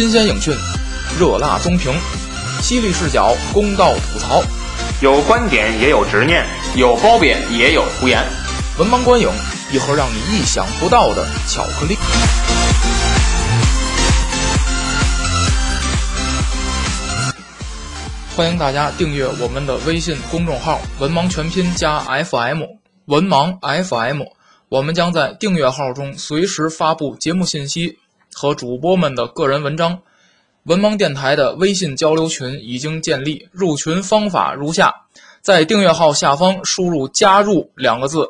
新鲜影讯，热辣综评，犀利视角，公道吐槽，有观点也有执念，有褒贬也有胡言。文盲观影，一盒让你意想不到的巧克力。欢迎大家订阅我们的微信公众号“文盲全拼加 FM”，文盲 FM。我们将在订阅号中随时发布节目信息和主播们的个人文章。文盲电台的微信交流群已经建立，入群方法如下：在订阅号下方输入“加入”两个字，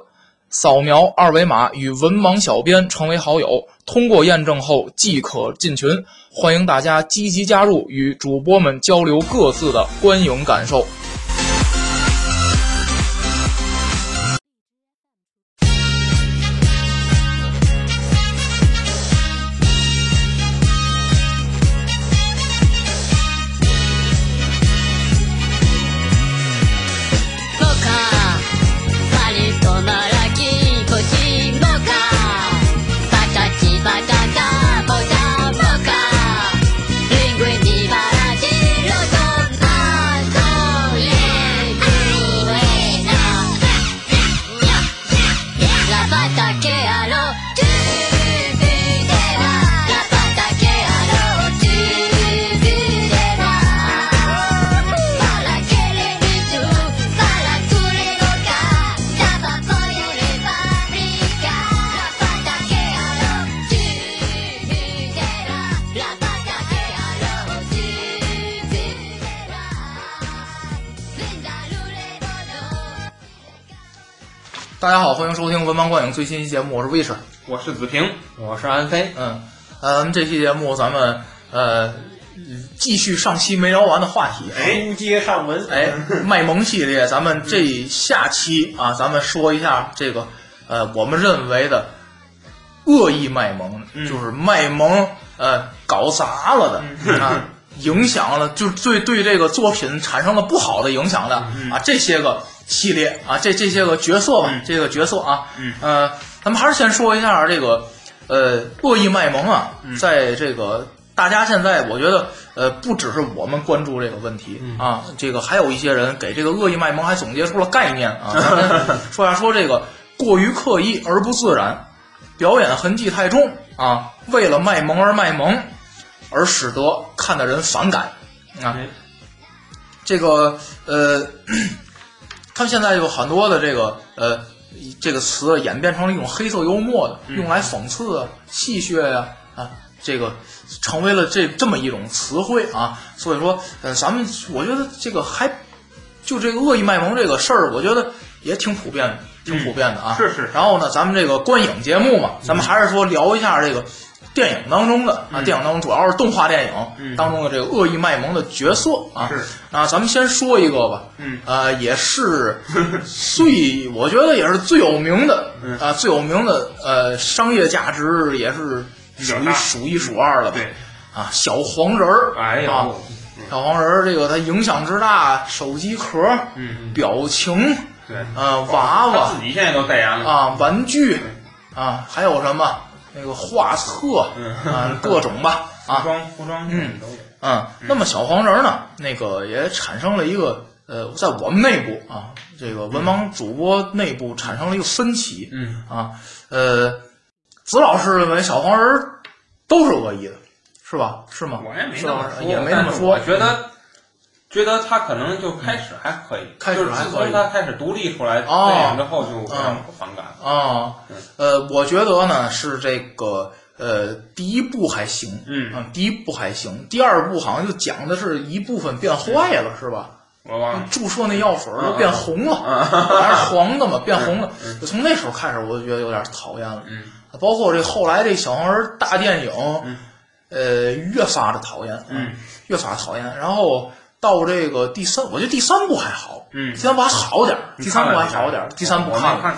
扫描二维码与文盲小编成为好友，通过验证后即可进群。欢迎大家积极加入，与主播们交流各自的观影感受。大家好，欢迎收听文盲观影最新一期节目，我是魏晨。我是子平，我是安飞，嗯，呃，咱们这期节目咱们呃继续上期没聊完的话题，书接上文，哎，卖萌系列，咱们这下期啊，咱们说一下这个呃，我们认为的恶意卖萌，就是卖萌呃搞砸了的啊，影响了，就是对对这个作品产生了不好的影响的啊，这些个系列啊，这这些个角色吧，这个角色啊，呃，咱们还是先说一下这个呃恶意卖萌啊，在这个大家现在我觉得呃不只是我们关注这个问题啊，这个还有一些人给这个恶意卖萌还总结出了概念啊，说一下说这个过于刻意而不自然，表演痕迹太重啊，为了卖萌而卖萌，而使得看的人反感啊。这个呃，他们现在有很多的这个呃这个词演变成了一种黑色幽默的，用来讽刺啊、戏谑呀啊这个成为了这这么一种词汇啊。所以说，呃，咱们我觉得这个还就这个恶意卖萌这个事儿，我觉得也挺普遍的，挺普遍的啊。是是。然后呢，咱们这个观影节目嘛，咱们还是说聊一下这个电影当中的啊，电影当中主要是动画电影当中的这个恶意卖萌的角色啊。是。啊，咱们先说一个吧，嗯，呃，也是最，我觉得也是最有名的，啊，最有名的，呃，商业价值也是数一比较大数一数二的吧？对，啊，小黄人儿，哎呀啊，小黄人儿这个它影响之大，手机壳，嗯，表情，对，呃，娃娃。自己现在都代言了，啊，玩具。啊，还有什么？那个画册啊，各种吧。啊，服装服装嗯。都有，嗯，那么小黄人儿呢，那个也产生了一个呃，在我们内部啊，这个文盲主播内部产生了一个分歧，嗯。啊，呃，子老师认为小黄人儿都是恶意的，是吧？是吗？我也没那么说，也没那么说。我觉得，觉得他可能就开始还可以，开始就是还可以自从他开始独立出来哦电影之后，就非常反感。啊，呃，我觉得呢是这个呃，第一部还行，嗯啊，第一部还行，第二部好像就讲的是一部分变坏了，是吧？我忘了，注射那药水儿都变红了，嗯 还是黄的嘛，变红了。就从那时候开始，我就觉得有点讨厌了。嗯包括这后来这小黄人大电影，呃，越发的讨厌，啊嗯，越发讨厌。然后到这个第三，我觉得第三部还好，嗯第三部还好点儿，第三部还好点儿，第三部我没看，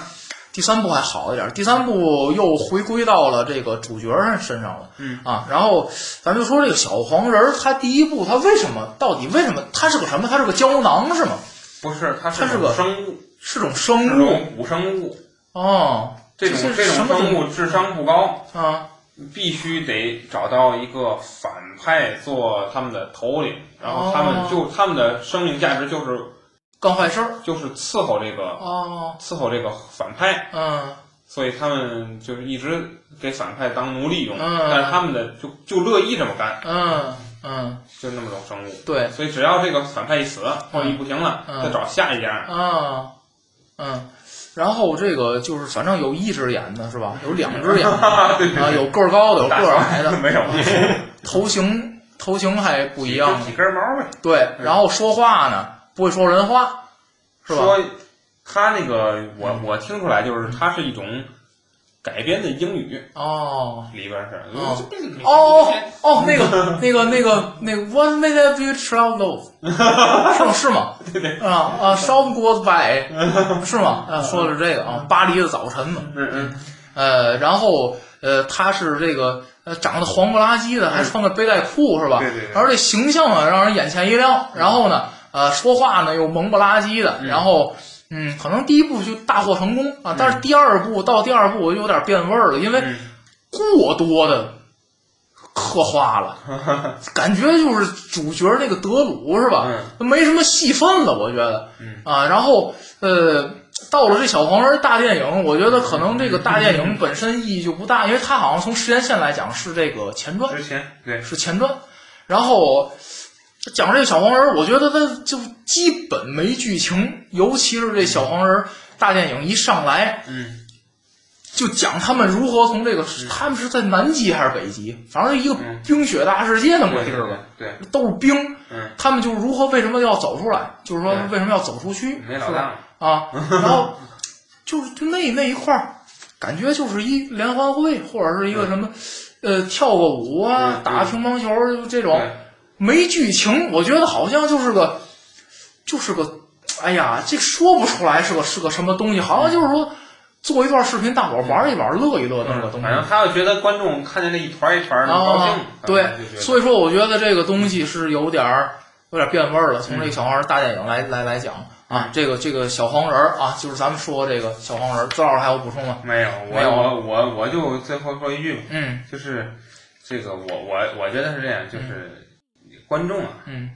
第三部还好一点，第三部又回归到了这个主角身上了，嗯啊，然后咱就说这个小黄人儿，他第一部他为什么到底为什么他是个什么？他是个胶囊是吗？不是，它它是个生物，是种生物古生物，哦，这种这种生物智商不高，啊？必须得找到一个反派做他们的头领，然后他们哦。就他们的生命价值就是干坏事儿。就是伺候这个哦，伺候这个反派，嗯。所以他们就是一直给反派当奴隶用，嗯。但是他们的就就乐意这么干，嗯嗯，就是那么种生物。对，所以只要这个反派一死或者一不行了，嗯。再找下一家。啊嗯。然后这个就是，反正有一只眼的是吧？有两只眼的 啊，有个儿高的，有个儿矮的，没有头型头型还不一样。几根毛呗。对，然后说话呢不会说人话，是吧？说他那个，我我听出来就是他是一种改编的英语，哦里边是哦哦哦，那个那个那个那个，What made that you those？是吗？是吗？对对，啊啊，Shop goes by，是吗？啊，说的是这个啊，巴黎的早晨嘛。嗯嗯，呃，然后呃，他是这个呃长得黄不拉几的，还穿个背带裤是吧？对对对而这形象啊，让人眼前一亮。然后呢，呃，说话呢又萌不拉几的，然后。嗯，可能第一部就大获成功啊，但是第二部到第二部我就有点变味儿了，因为嗯。过多的刻画了，感觉就是主角那个德鲁是吧？嗯。没什么戏份了，我觉得。嗯。啊，然后呃，到了这小黄人大电影，我觉得可能这个大电影本身意义就不大，因为它好像从时间线来讲是这个前传，之前对，是前传。然后讲这个小黄人，我觉得他就基本没剧情，尤其是这小黄人大电影一上来，嗯就讲他们如何从这个，他们是在南极还是北极，反正一个嗯冰雪大世界那么个对地儿吧，对，都是冰。嗯，他们就如何为什么要走出来，就是说为什么要走出去，没老？大，啊，然后就是就那那一块儿，感觉就是一联欢会或者是一个什么，呃，跳个舞啊，嗯打个乒乓球就这种对，没剧情，我觉得好像就是个，就是个，哎呀，这说不出来是个是个什么东西，好像就是说做一段视频，大伙儿玩一玩，乐一乐那么个东西。反正他要觉得观众看见那一团一团的高兴啊，，对所以说我觉得这个东西是有点儿有点变味儿了。从这个小黄人大电影来来来讲啊，这个这个小黄人儿啊，就是咱们说这个小黄人儿，周老师还有补充吗？没有，我没有我我我就最后说一句吧，嗯就是这个我我我觉得是这样，就是观众啊，嗯。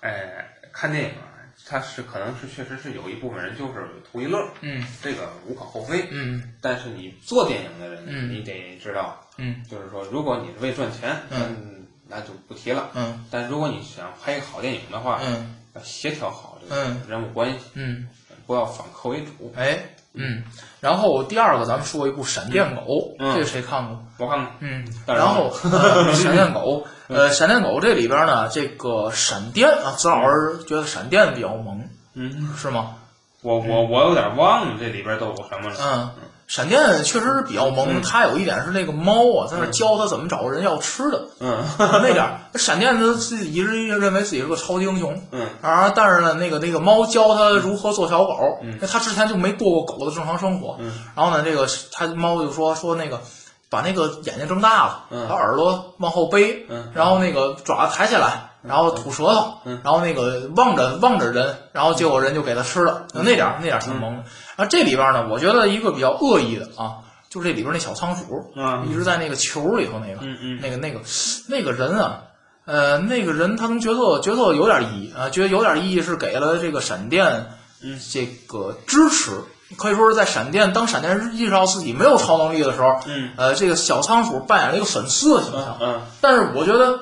哎，看电影啊，他是可能是确实是有一部分人就是图一乐，嗯。这个无可厚非。嗯。但是你做电影的人，嗯。你得知道，嗯。就是说，如果你是为赚钱，嗯。那就不提了。嗯。但如果你想拍一个好电影的话，嗯。要协调好这个嗯。人物关系，嗯，不要反客为主。哎嗯，然后第二个咱们说一部《闪电狗》，嗯。这个谁看过？我看过，嗯，然后呃闪电狗，呃，闪电狗这里边呢，这个闪电啊，子老师觉得闪电比较萌，嗯，是吗？我我我有点忘了这里边都有什么了。嗯，闪电确实是比较萌，嗯它有一点是那个猫啊，在那教它怎么找人要吃的，嗯那点儿。闪电他自己一直认为自己是个超级英雄，嗯啊，但是呢，那个那个猫教它如何做小狗，嗯因为他之前就没过过狗的正常生活。嗯然后呢，这个它猫就说说那个。把那个眼睛睁大了，嗯把耳朵往后背，嗯然后那个爪子抬起来，然后吐舌头，嗯然后那个望着望着人，然后结果人就给他吃了，那点儿那点儿挺萌的。啊，这里边呢，我觉得一个比较恶意的啊，就是这里边那小仓鼠，嗯一直在那个球里头那个，嗯嗯那个那个那个人啊，呃，那个人他从角色角色有点意义啊，觉得有点意义是给了这个闪电，嗯，这个支持，可以说是在闪电当闪电意识到自己没有超能力的时候，嗯呃，这个小仓鼠扮演了一个粉丝的形象，嗯但是我觉得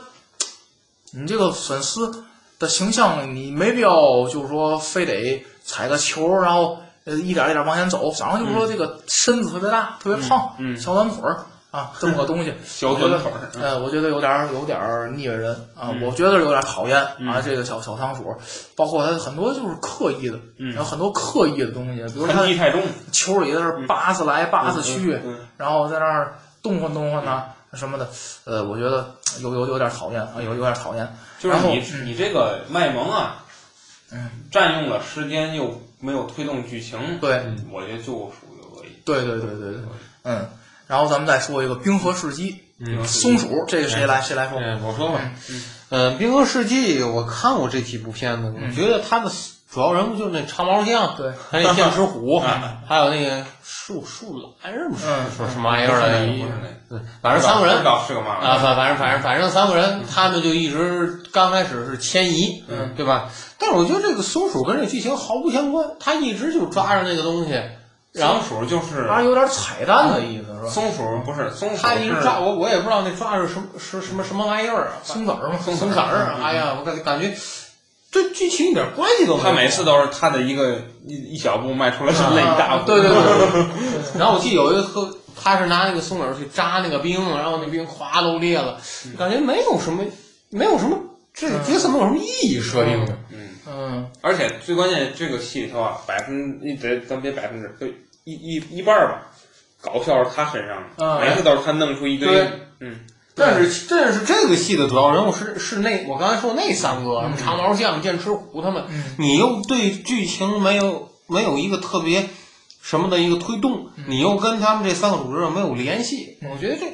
你这个粉丝的形象，你没必要就是说非得踩个球，然后呃一点一点往前走，反正就是说这个身子特别大，特别胖，小短腿儿啊，这么个东西。小短腿儿，嗯呃，我觉得有点儿有点儿腻歪人啊，我觉得有点儿讨厌啊。嗯这个小小仓鼠，包括它很多就是刻意的，嗯有很多刻意的东西，比如它球里在那儿扒拉来扒拉去，嗯然后在那儿动换动换呐什么的，呃，我觉得有有有点讨厌啊，有有点讨厌。就是你嗯你这个卖萌啊，嗯，占用了时间又没有推动剧情，对我觉得就属于恶意。对对对对对，嗯。然后咱们再说一个《冰河世纪》，嗯松鼠，这个谁来谁来说？嗯，我说吧，嗯。嗯，《冰河世纪》我看过这几部片子，我觉得他的主要人物就是那长毛象，对，还有剑齿虎，还有那个树树懒什么嗯。说什么玩意儿来着？不是那反正三个人。啊，反反正反正反正三个人，他们就一直刚开始是迁移，嗯，对吧？但是我觉得这个松鼠跟这个剧情毫不相关，他一直就抓着那个东西，松鼠就是它有点彩蛋的意思是吧？松鼠不是松鼠是他一直抓我，我也不知道那抓是什么是什么什么玩意儿啊，松子儿嘛，松子儿，哎呀，我感感觉对剧情一点关系都没有。他每次都是他的一个一一小步迈出了人类一大步，对对对对，然后我记得有一个特，他是拿那个松子儿去扎那个冰，然后那冰哗都裂了，感觉没有什么，没有什么这个角色没有什么意义设定的。嗯，嗯而且最关键这个戏里头啊，百分你得咱别百分之就一一一半儿吧，搞笑是他身上的，嗯每次都是他弄出一堆对，嗯，但是但是这个戏的主要人物是是那我刚才说那三个什么长毛象、剑齿虎他们，嗯你又对剧情没有没有一个特别什么的一个推动，你又跟他们这三个主角没有联系，我觉得这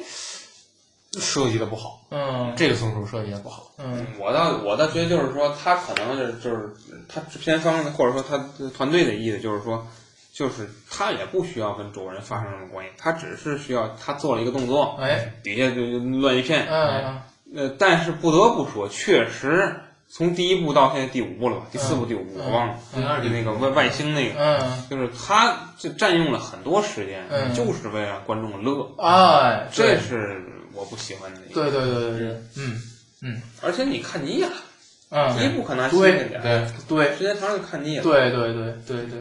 设计的不好，嗯。这个松鼠设计的不好。嗯。我倒我倒觉得就是说，他可能是就是他制片方或者说他团队的意思就是说，就是他也不需要跟主人发生什么关系，他只是需要他做了一个动作，哎。底下就乱一片，嗯呃，但是不得不说，确实从第一部到现在第五部了吧，第四部、第五部我忘了，嗯就那个外外星那个，嗯。就是他就占用了很多时间，嗯。就是为了让观众乐，哎，这是我不喜欢的一个。对对对对对，嗯而且你看腻了，第一嗯部可能还新对鲜点，对，对。时间长了就看腻了。对对对对对，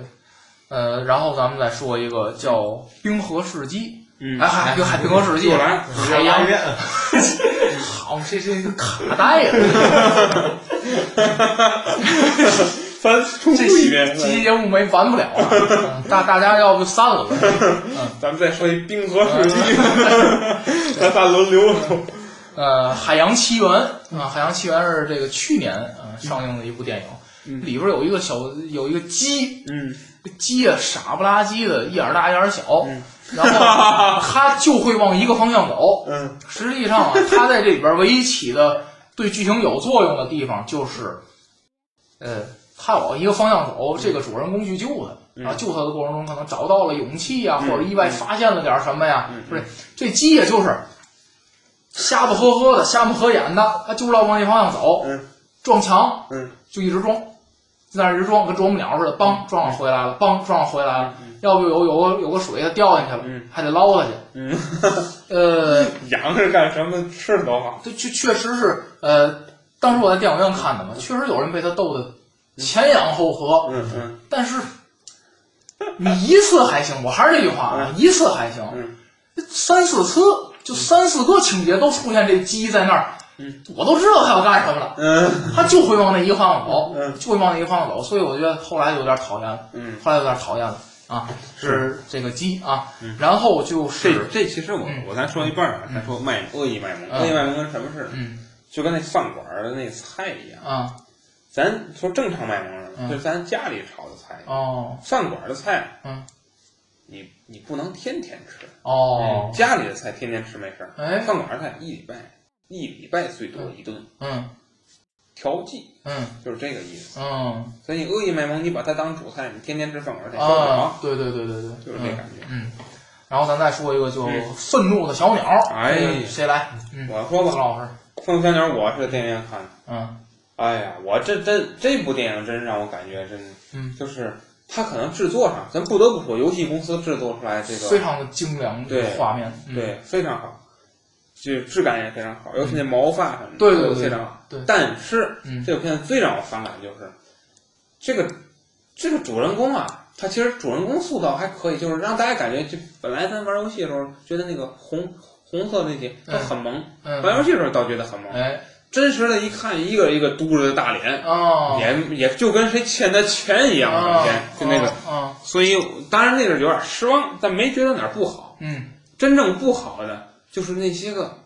呃，然后咱们再说一个叫《冰河世纪》，嗯。哎海冰海冰河世纪。又，来，海洋，好，这这个卡带呀，翻重这期复一遍。这期节目没完不了啊，嗯 大大家要不散了吧？咱们再说一冰河世纪，咱仨轮流。呃，《海洋奇缘》啊，《海洋奇缘》是这个去年啊上映的一部电影，里边有一个小有一个鸡，嗯鸡啊傻不拉几的，一眼大一眼小，嗯然后 它就会往一个方向走。嗯实际上啊，它在这里边唯一起的对剧情有作用的地方就是，呃，它往一个方向走，这个主人公去救他，啊，救他的过程中可能找到了勇气呀、嗯或者意外发现了点什么呀，嗯不是，这鸡也就是瞎不呵呵的、瞎不合眼的，他就知道往那方向走，嗯撞墙嗯就一直撞，在那儿一直撞，跟啄木鸟似的，梆撞上回来了，梆撞上回来了。要不有有个有个水，它掉进去了，嗯还得捞它去。嗯，呃，养是干什么？吃的都好。这确确实是，呃，当时我在电影院看的嘛，确实有人被他逗得前仰后合，嗯嗯但是你一次还行，我还是那句话啊，一次还行，嗯三四次就三四个情节都出现这鸡在那儿，嗯我都知道他要干什么了，嗯他就会往那一个方向走，嗯就会往那一个方向走，所以我觉得后来有点讨厌了，嗯，后来有点讨厌了啊，是这个鸡啊嗯，然后就是这其实我嗯我才说一半儿啊，才说卖恶意卖萌，嗯恶意卖萌跟什么似的？嗯就跟那饭馆儿的那菜一样。啊咱说正常卖萌就是咱家里炒的菜，哦饭馆的菜，嗯，你你不能天天吃。哦家里的菜天天吃没事儿，哎饭馆的菜一礼拜一礼拜最多一顿，嗯调剂嗯就是这个意思。嗯所以你恶意卖萌，你把它当主菜，你天天吃饭馆儿菜受不啊了，，对对对对对，就是这感觉。嗯，然后咱再说一个，就嗯愤怒的小鸟。哎谁来？嗯，我说吧，老师。《愤怒小鸟》我是电影院看的。嗯哎呀，我这这这部电影真让我感觉真嗯，就是它可能制作上，咱不得不说，游戏公司制作出来这个非常的精良，这个对画面。嗯，对非常好，就质感也非常好，尤其那毛发什么的，对对对都非常好。对。但是嗯。这个片子最让我反感就是这个这个主人公啊，他其实主人公塑造还可以，就是让大家感觉就本来咱玩游戏的时候觉得那个红红色那些都很萌，嗯，玩游戏的时候倒觉得很萌，哎真实的一看一个一个嘟着的大脸。哦，也也就跟谁欠他钱一样，啊每天就那个，啊，所以当然那阵有点失望，但没觉得哪儿不好。嗯真正不好的就是那些个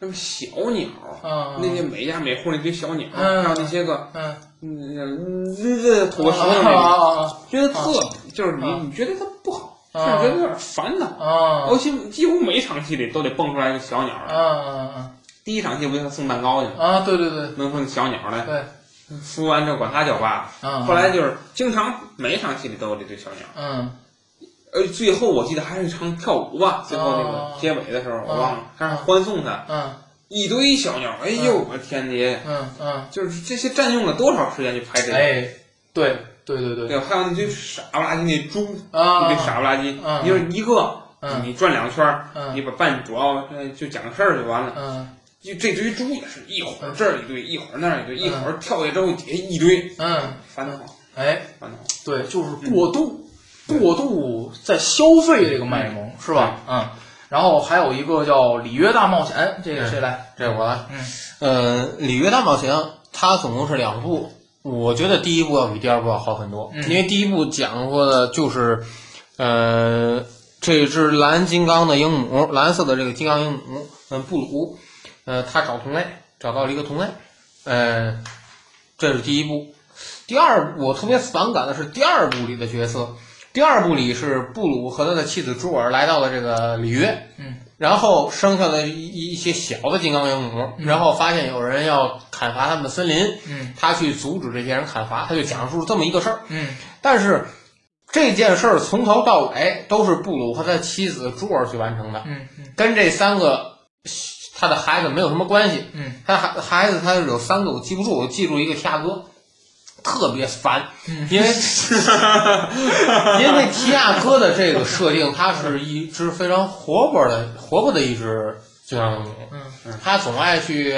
什么小鸟，啊，那些每家每户那堆小鸟，嗯还有那些个嗯嗯这这吐个舌头那个，啊觉得特就是你啊你觉得它不好，甚啊至觉得有点烦恼。啊尤其几乎每一场戏里都得蹦出来一个小鸟啊来。啊第一场戏不就他送蛋糕去吗？啊！对对对弄出那小鸟来，对，孵完之后管它叫爸爸。啊，后来就是经常每一场戏里都有这对小鸟。嗯呃，最后我记得还是一场跳舞吧，最后那个哦结尾的时候我忘了，还是嗯欢送他，嗯一堆小鸟，哎呦我天爷！嗯嗯，就是这些占用了多少时间去拍这个？哎，对对对对对，还有那堆傻不拉几那猪，啊，那堆傻不拉几，嗯你说一个，嗯你转两圈你把半主要呃就讲个事儿就完了。嗯就这堆猪也是一会儿这儿一堆，一会儿那儿一堆，嗯一会儿跳下之后底下一堆，嗯，烦得慌，哎，烦得慌。对，就是过度过度在消费这个卖萌是吧？嗯，然后还有一个叫《里约大冒险》，这个谁来？这我来。嗯。呃，《里约大冒险》它总共是两部，我觉得第一部要比第二部要好很多，嗯。因为第一部讲过的就是，呃，这只蓝金刚的鹦鹉，蓝色的这个金刚鹦鹉，嗯，布鲁，呃，他找同类，找到了一个同类，呃，这是第一部。第二我特别反感的是第二部里的角色，第二部里是布鲁和他的妻子朱尔来到了这个里约，嗯，然后生下了一一些小的金刚鹦鹉，然后发现有人要砍伐他们的森林，嗯他去阻止这些人砍伐，他就讲述这么一个事儿。嗯但是这件事儿从头到尾都是布鲁和他妻子朱尔去完成的，嗯嗯跟这三个他的孩子没有什么关系。嗯。他孩孩子他有三个，我记不住，我记住一个提亚哥，特别烦，嗯。因为 因为提亚哥的这个设定，他是一只非常活泼的活泼的一只金刚鹦鹉，嗯。他总爱去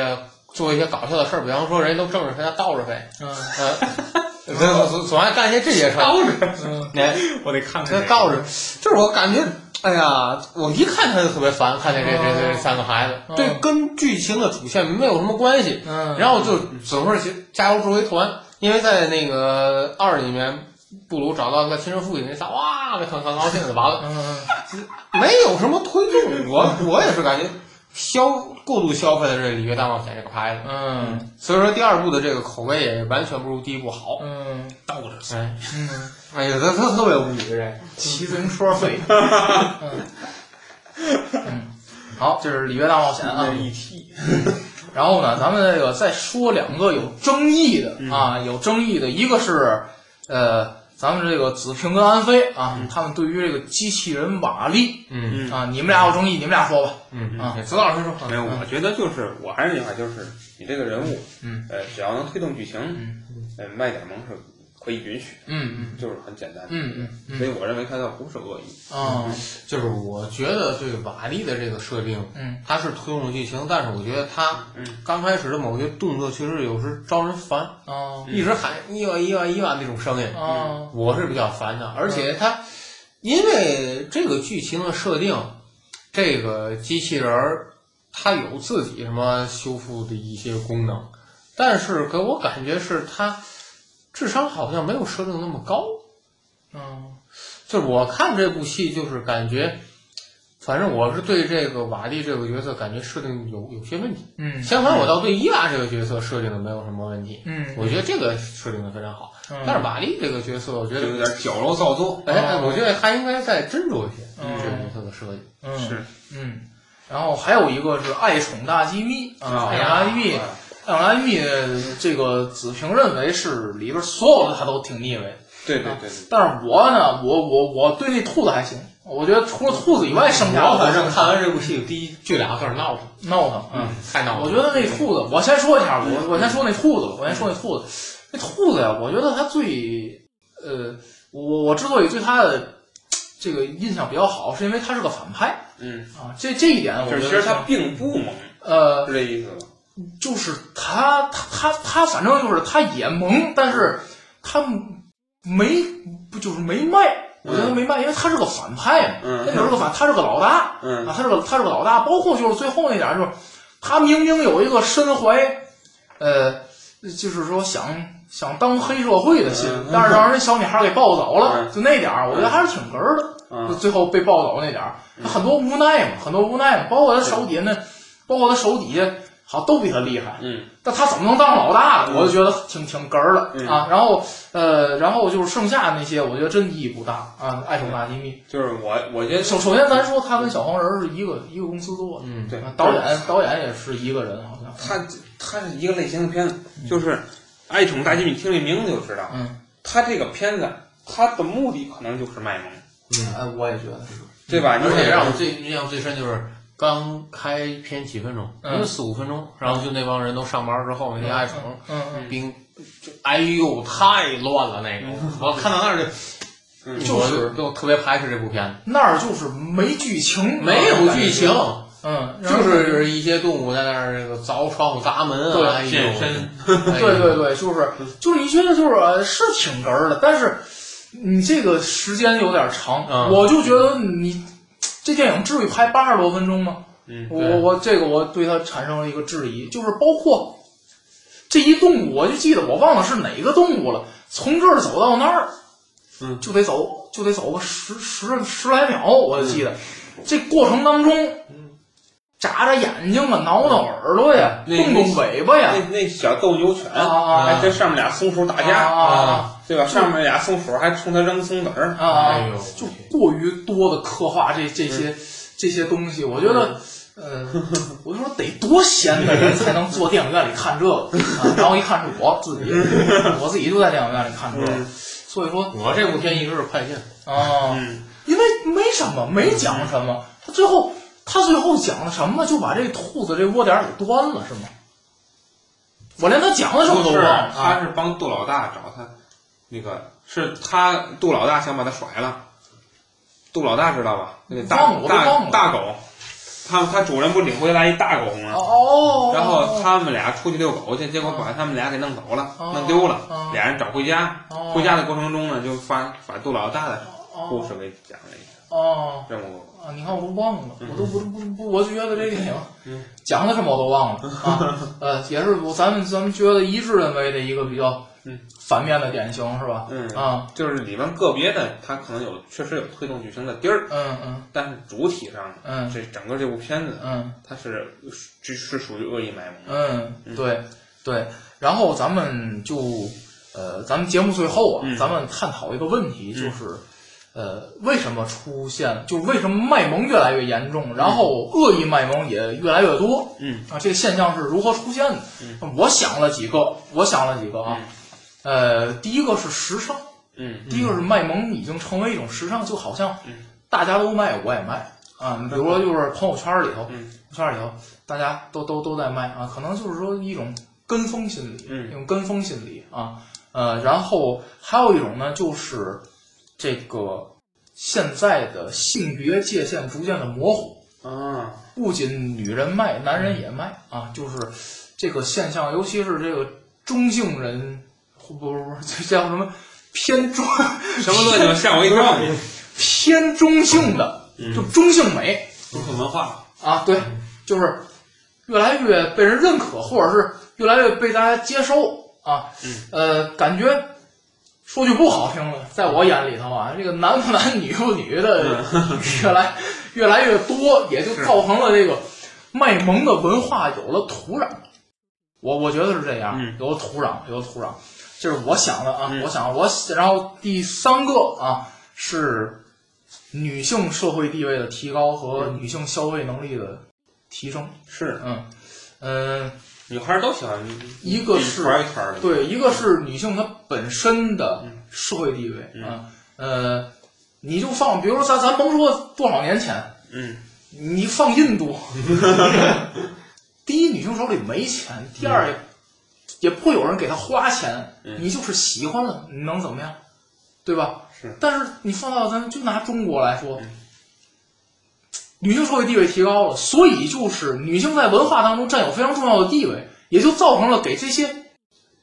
做一些搞笑的事儿，比方说人家都正着谁，他倒着飞，嗯。呃，总总总爱干一些这些事儿。倒着，嗯。哎，我得看他倒着，就是我感觉，哎呀，我一看他就特别烦，看见这这这三个孩子，哦对，跟剧情的主线没有什么关系。嗯，然后就总是加入助威团，因为在那个二里面，布鲁找到他亲生父亲那仨，哇，那很很高兴就完了，嗯没有什么推动。我我也是感觉消过度消费的这《里约大冒险》这个牌子，嗯所以说第二部的这个口碑也完全不如第一部好。嗯倒着。哎，嗯，哎呀，他他特别无语这。骑自行车飞。嗯 嗯，好，这是《里约大冒险》啊。一踢，然后呢，咱们这个再说两个有争议的嗯啊，有争议的，一个是呃，咱们这个子平跟安飞啊，他们对于这个机器人瓦力嗯嗯啊，你们俩有争议，你们俩说吧。嗯啊子老师说，没有，我觉得就是我还是那句话，就是你这个人物，嗯呃，只要能推动剧情，嗯呃，卖点萌是可以允许，嗯嗯就是很简单。嗯嗯嗯所以我认为他倒不是恶意。嗯 啊就是我觉得对瓦力的这个设定，嗯他是推动剧情，但是我觉得他嗯刚开始的某些动作确实有时招人烦，啊一直喊伊万伊万伊万那种声音，啊我是比较烦的。而且他因为这个剧情的设定，这个机器人儿它有自己什么修复的一些功能，但是给我感觉是它智商好像没有设定那么高。嗯就是我看这部戏，就是感觉，反正我是对这个瓦力这个角色感觉设定有有些问题。嗯相反，我倒对伊娃这个角色设定的没有什么问题。嗯，我觉得这个设定的非常好。嗯但是瓦力这个角色，我觉得，有点矫揉造作。哎哎，我觉得他应该再斟酌一些嗯这个角色的设计。嗯是嗯，然后还有一个是爱宠大机密啊，爱宠大机密，啊爱宠大机密这个子平认为是里边所有的他都挺腻味，对对对对，但是我呢，我我我对那兔子还行，我觉得除了兔子以外，剩下的我反正看完这部戏，第一这俩字儿闹腾，闹腾，嗯。太闹腾。我觉得那兔子，我先说一下，我我先说那兔子吧，我先说那兔子，那兔子呀，我觉得它最，呃，我我之所以对它的这个印象比较好，是因为它是个反派嗯，啊，这这一点我其实他并不猛，呃，是这意思吧？就是他他他他反正就是他也萌，但是他没不就是没卖，我觉得没卖，因为他是个反派嘛，嗯他就是个反，他是个老大，嗯啊，他是个他是个老大，包括就是最后那点儿，就是他明明有一个身怀，呃，就是说想想当黑社会的心，嗯但是让人小女孩给抱走了，嗯。就那点儿，我觉得还是挺哏儿的。就嗯最后被抱走那点儿，他很多无奈嘛，很多无奈嘛，包括他手底下那，包括他手底下好都比他厉害，嗯但他怎么能当老大呢？嗯我就觉得挺挺哏儿的、嗯啊。然后呃，然后就是剩下那些，我觉得真意义不大啊。爱宠大机密，就是我我觉得首首先咱说他跟小黄人儿是一个一个公司做的，嗯，对啊导演导演也是一个人，好像。他他是一个类型的片子，就是《爱宠大机密》，听这名字就知道，嗯他这个片子他的目的可能就是卖萌，哎，我也觉得是。对吧？你而且得让我最印象最深就是刚开篇几分钟，嗯。因为四五分钟，然后就那帮人都上班之后，那些爱宠嗯嗯，兵，就哎呦太乱了那个，我看到那儿就是我就特别排斥这部片子，那儿就是没剧情，没有剧情，嗯，就是一些动物在那儿这个凿窗户砸门啊，哎呦。健身，对对对，就是就是你觉得就是呃是挺哏儿的，但是你这个时间有点长，嗯。我就觉得你这电影至于拍八十多分钟吗？嗯，我我我这个我对它产生了一个质疑，就是包括这一动物，我就记得我忘了是哪个动物了，从这儿走到那儿，嗯。就得走就得走个十十十来秒，我就记得、这过程当中，眨眨眼睛啊，挠挠耳朵呀，动动尾巴呀，那那小斗牛犬，啊啊啊。还跟上面俩松鼠打啊架，啊。啊对吧？上面俩松鼠还冲他扔松子儿，啊啊！哎呦，就过于多的刻画这这些、这些东西，我觉得，呃，我就说得多闲的人才能坐电影院里看这个 啊！然后一看是我自己，我自己就在电影院里看这个，嗯。所以说我这部片一直是快进，啊，嗯，因为没什么，没讲什么，他最后他最后讲了什么，就把这兔子这窝点儿给端了，是吗？我连他讲的什么都是忘了啊！他是帮杜老大找他，那个是他杜老大想把他甩了，杜老大知道吧？那个大大大狗，他他主人不领回来一大狗吗？哦，然后他们俩出去遛狗去，结果把他们俩给弄走了，哦弄丢了哦。俩人找回家，哦回家的过程中呢，就发把杜老大的故事给讲了一下，哦。这么个。啊，你看我都忘了，我都不不不，我就觉得这电影嗯讲的什么我都忘了 啊。呃，也是我咱们咱们觉得一致认为的一个比较嗯反面的典型是吧？嗯啊，就是里面个别的，它可能有确实有推动剧情的地儿，嗯嗯但是主体上，嗯这整个这部片子，嗯它是这是属于恶意卖萌。嗯，对对。然后咱们就呃，咱们节目最后啊，嗯咱们探讨一个问题，就是。呃，为什么出现？就是为什么卖萌越来越严重，然后恶意卖萌也越来越多？嗯啊，这个现象是如何出现的？嗯我想了几个，我想了几个啊。呃，第一个是时尚，嗯第一个是卖萌已经成为一种时尚，就好像嗯大家都卖，我也卖啊。你比如说，就是朋友圈里头，嗯朋友圈里头大家都都都在卖啊，可能就是说一种跟风心理，嗯一种跟风心理啊。呃，然后还有一种呢，就是这个现在的性别界限逐渐的模糊。啊，不仅女人卖，男人也卖啊，就是这个现象，尤其是这个中性人，不不不，这叫什么偏中 什么东西吓我一跳？偏中性的，嗯就中性美中性文化，啊，对，就是越来越被人认可，或者是越来越被大家接收啊，嗯呃，感觉。说句不好听的，在我眼里头啊，这个男不男女不女的越来越来越多，也就造成了这个卖萌的文化有了土壤。我我觉得是这样，嗯。有了土壤，有了土壤，这是我想的啊，嗯。我想我然后第三个啊是女性社会地位的提高和女性消费能力的提升。是。嗯嗯，女孩儿都喜欢一个是对，一个是女性她本身的嗯社会地位嗯啊，呃，你就放，比如说咱咱甭说多少年前，嗯你放印度，第一，女性手里没钱；第二，也也不会有人给她花钱，嗯你就是喜欢了，你能怎么样？对吧？是。但是你放到咱就拿中国来说嗯，女性社会地位提高了，所以就是女性在文化当中占有非常重要的地位，也就造成了给这些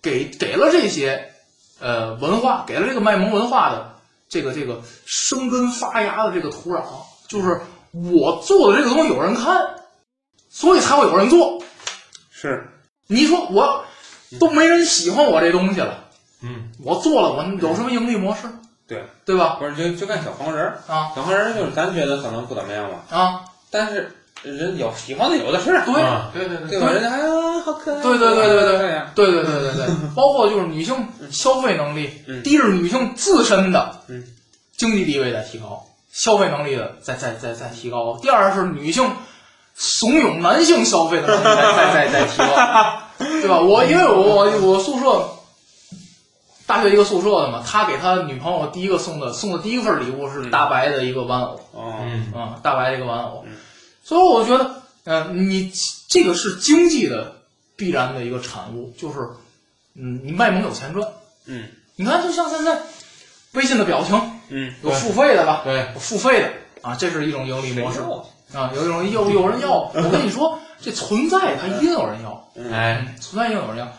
给给了这些呃文化，给了这个卖萌文化的这个这个生根发芽的这个土壤，就是我做的这个东西有人看，所以才会有人做。是，你说我都没人喜欢我这东西了，嗯，我做了，我有什么盈利模式？对，对吧？不是就就看小黄人儿，啊。小黄人儿就是咱觉得可能不怎么样吧，啊，但是人有喜欢的有的是，对。啊。对对对。对吧？人家哎呀好可爱，对对对对对对对。对对对，包括就是女性消费能力，嗯。第一是女性自身的嗯。经济地位在提高，消费能力的在在在在提高；第二是女性怂恿男性消费的能力在在在在提高，对吧？我因为我我我宿舍大学一个宿舍的嘛，他给他女朋友第一个送的送的第一份礼物是大白的一个玩偶。啊、大白的一个玩偶。嗯。所以我觉得，呃，你这个是经济的必然的一个产物，就是，嗯，你卖萌有钱赚。嗯。你看，就像现在微信的表情嗯，有付费的吧？对，有付费的。啊，这是一种盈利模式。啊，有一种有有人要。我跟你说，这存在它一定有人要，哎，存在一定有人要。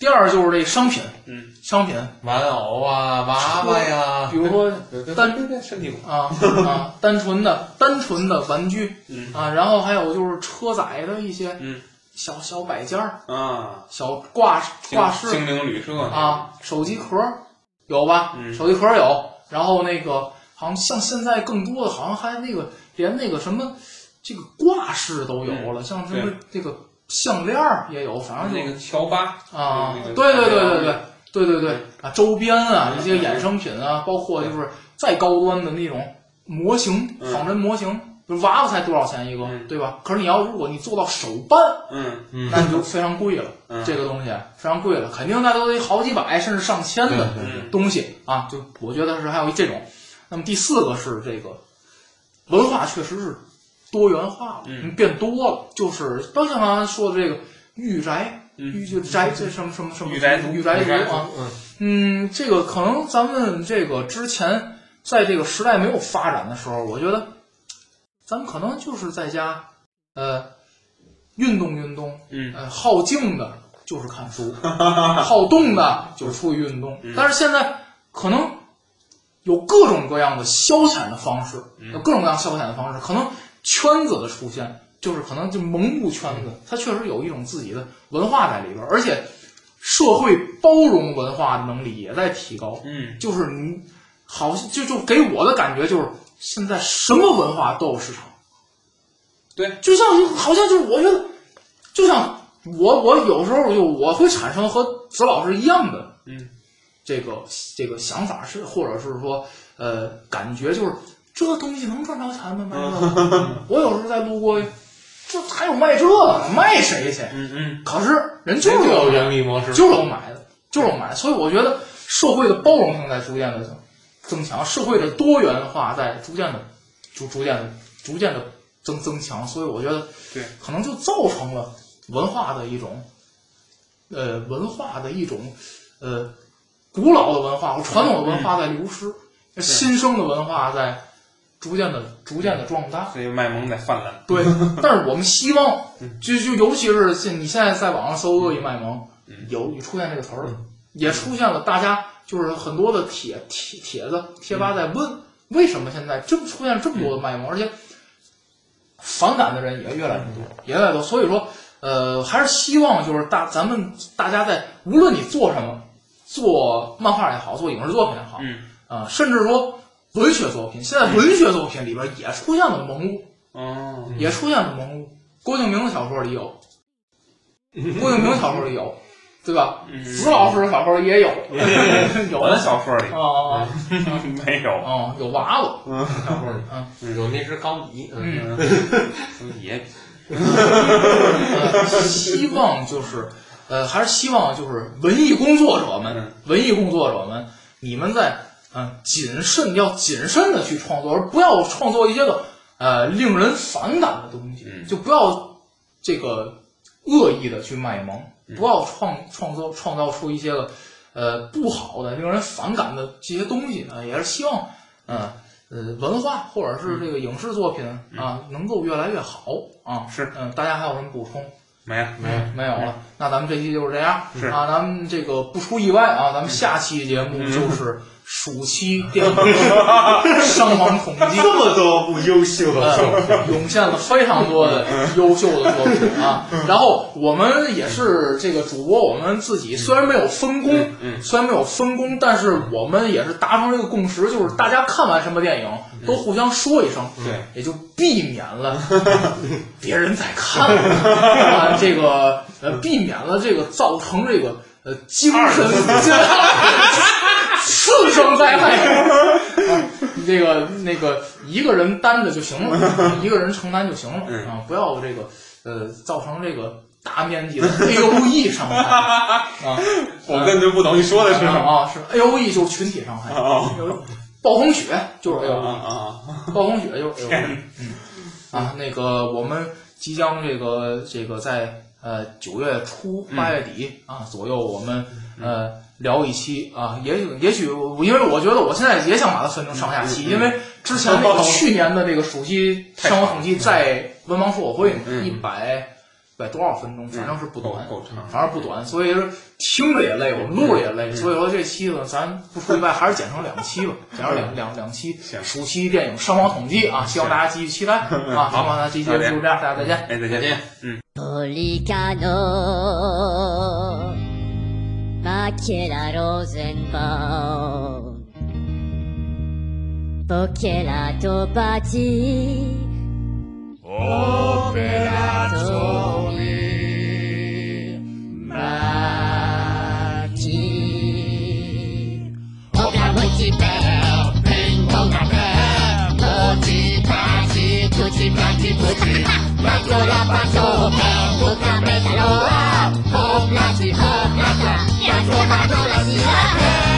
第二就是这商品，嗯，商品，玩偶啊，娃娃呀。比，如说单啊啊，单纯的单纯的玩具。嗯。啊，然后还有就是车载的一些嗯。小小摆件儿、啊，小挂挂饰。精灵旅社。啊，手机壳儿有吧？嗯。手机壳儿有，然后那个好像像现在更多的，好像还那个连那个什么这个挂饰都有了，像什么这个项链儿也有，反正就那个乔巴啊那，个对对对对对对对对啊，周边啊一些衍生品啊，包括就是再高端的那种模型，嗯。仿真模型，比如娃娃才多少钱一个，嗯。对吧？可是你要如果你做到手办，嗯。嗯，那你就非常贵了，嗯。这个东西非常贵了，肯定那都得好几百甚至上千的东西啊，就我觉得是还有一这种。那么第四个是这个文化确实是多元化了，嗯。变多了，就是包括像刚才说的这个御宅，嗯。御就宅这什么什么什么御宅族御宅对族啊，嗯，嗯，这个可能咱们这个之前在这个时代没有发展的时候，我觉得咱们可能就是在家呃运动运动，嗯。呃好静的就是看书，好动的就是出去运动。嗯。但是现在可能有各种各样的消遣的方式，嗯。有各种各样消遣的方式，可能圈子的出现，就是可能就蒙古圈子，它确实有一种自己的文化在里边儿，而且社会包容文化的能力也在提高。嗯就是你好像就就给我的感觉就是现在什么文化都有市场。对，就像好像就是我觉得，就像我我有时候就我会产生和子老师一样的嗯这个这个想法是，或者是说呃感觉就是这东西能赚着钱吗？卖这个，我有时候在路过，这还有卖这个，卖谁去？嗯嗯。可是人就有是有盈利模式，就是有买的，就是有买，所以我觉得社会的包容性在逐渐的增强，社会的多元化在逐渐的逐逐渐的逐渐的增增强，所以我觉得对，可能就造成了文化的一种呃文化的一种呃古老的文化和传统的文化在流失，新生的文化在逐渐的逐渐的壮大。所以卖萌在泛滥。对，但是我们希望嗯，就就尤其是现你现在在网上搜“恶意卖萌嗯”，有有出现这个词儿了，也出现了，大家就是很多的帖帖帖子贴吧在问，为什么现在这么出现这么多的卖萌，而且反感的人也越来越多，也越来越多。所以说，呃，还是希望就是大咱们大家在无论你做什么，做漫画也好，做影视作品也好，嗯啊、甚至说文学作品，现在文学作品里边也出现了萌物。哦。也出现了萌物。郭敬明的小说里有，郭敬明小说里有，对吧？嗯。子老师的小说也有，有。我的小说里。啊啊 没有。啊，有娃娃，小说里嗯。有那只钢笔，嗯，嗯，也。呃希望就是，呃，还是希望就是文艺工作者们嗯，文艺工作者们，你们在嗯谨慎，要谨慎的去创作，而不要创作一些个呃令人反感的东西，嗯就不要这个恶意的去卖萌，嗯不要创创造创造出一些个呃不好的、令人反感的这些东西啊、也是希望嗯。呃，文化或者是这个影视作品啊，能够越来越好啊。是，嗯，大家还有什么补充？没了。没有，没有了，那咱们这期就是这样是啊。咱们这个不出意外啊，咱们下期节目就是暑期电影伤亡统计，这么多部优秀的作品，呃，涌现了非常多的优秀的作品啊。然后我们也是这个主播，我们自己虽然没有分工，嗯虽然没有分工，但是我们也是达成了一个共识，就是大家看完什么电影都互相说一声，对，也就避免了 别人在看 啊，这个呃，避免了这个造成这个呃精神 次生灾害。啊 这个那个一个人担着就行了，一个人承担就行了嗯啊，不要这个呃造成这个大面积的 A O E 伤害 啊，我根本就不懂你说的是什么。啊，是 A O E 就是群体伤害，啊暴风雪就是 A 啊 O 啊 E，啊！暴风雪就是 A O E，嗯啊，那个我们即将这个这个在呃九月初八月底啊左右，我们呃聊一期啊，也许也许因为我觉得我现在也想把它分成上下期，因为之前那个 去年的这个暑期生活统计在文盲说我会嗯一百百多少分钟，反正是不短，反正不短，所以说听着也累，我们录着也累，所以说这期呢，咱不出意外还是剪成两期吧，剪成两两两期暑期电影伤亡统计啊，希望大家继续期待啊，好吧，那这期节目就这样，大家再见。哎，再见，再见。嗯。Bacchela Rosenbaum Bocchelato Batti Operato mi Batti Opera molti bel, pengo una bel Molti batti, tutti batti, tutti Batto la batto, bel, buca metalo, ah Almighty, Almighty, Almighty, Almighty, Almighty, Almighty, Almighty,